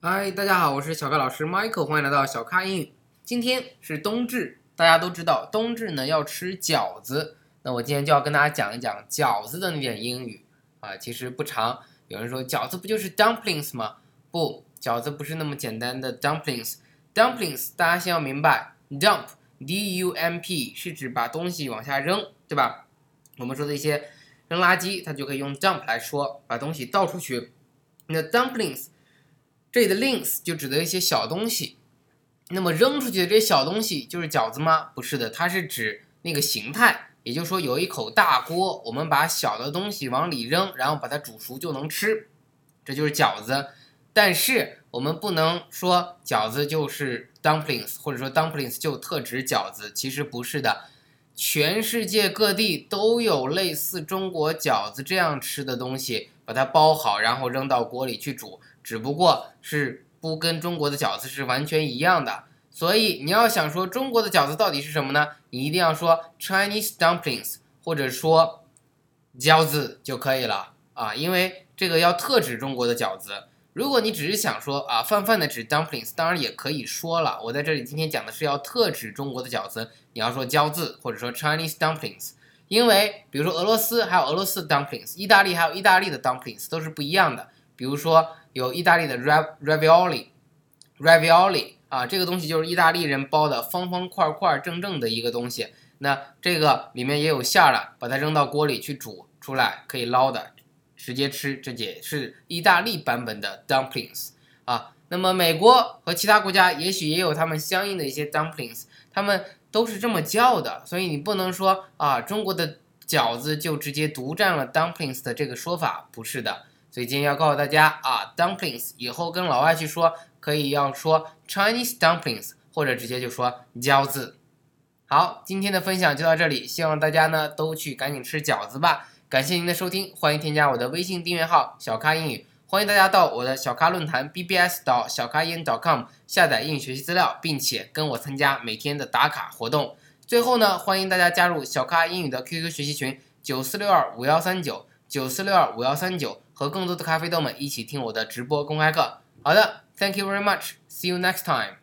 嗨，大家好，我是小咖老师 Michael，欢迎来到小咖英语。今天是冬至，大家都知道冬至呢要吃饺子。那我今天就要跟大家讲一讲饺子的那点英语啊，其实不长。有人说饺子不就是 dumplings 吗？不，饺子不是那么简单的 dumplings。dumplings 大家先要明白，dump d u m p 是指把东西往下扔，对吧？我们说的一些扔垃圾，它就可以用 dump 来说，把东西倒出去。那 dumplings 这里的 links 就指的一些小东西。那么扔出去的这些小东西就是饺子吗？不是的，它是指那个形态。也就是说，有一口大锅，我们把小的东西往里扔，然后把它煮熟就能吃，这就是饺子。但是我们不能说饺子就是 dumplings，或者说 dumplings 就特指饺子，其实不是的。全世界各地都有类似中国饺子这样吃的东西，把它包好，然后扔到锅里去煮，只不过是不跟中国的饺子是完全一样的。所以你要想说中国的饺子到底是什么呢？你一定要说 Chinese dumplings，或者说饺子就可以了啊，因为这个要特指中国的饺子。如果你只是想说啊泛泛的指 dumplings，当然也可以说了。我在这里今天讲的是要特指中国的饺子，你要说饺子或者说 Chinese dumplings，因为比如说俄罗斯还有俄罗斯 dumplings，意大利还有意大利的 dumplings 都是不一样的。比如说有意大利的 ravioli，ravioli。啊，这个东西就是意大利人包的方方块块正正的一个东西。那这个里面也有馅儿了，把它扔到锅里去煮出来，可以捞的，直接吃。这也是意大利版本的 dumplings 啊。那么美国和其他国家也许也有他们相应的一些 dumplings，他们都是这么叫的。所以你不能说啊，中国的饺子就直接独占了 dumplings 的这个说法，不是的。所以今天要告诉大家啊，dumplings 以后跟老外去说。可以要说 Chinese dumplings，或者直接就说饺子。好，今天的分享就到这里，希望大家呢都去赶紧吃饺子吧。感谢您的收听，欢迎添加我的微信订阅号小咖英语，欢迎大家到我的小咖论坛 bbs 到小咖英语 .com 下载英语学习资料，并且跟我参加每天的打卡活动。最后呢，欢迎大家加入小咖英语的 QQ 学习群九四六二五幺三九九四六二五幺三九，和更多的咖啡豆们一起听我的直播公开课。好的。Thank you very much. See you next time.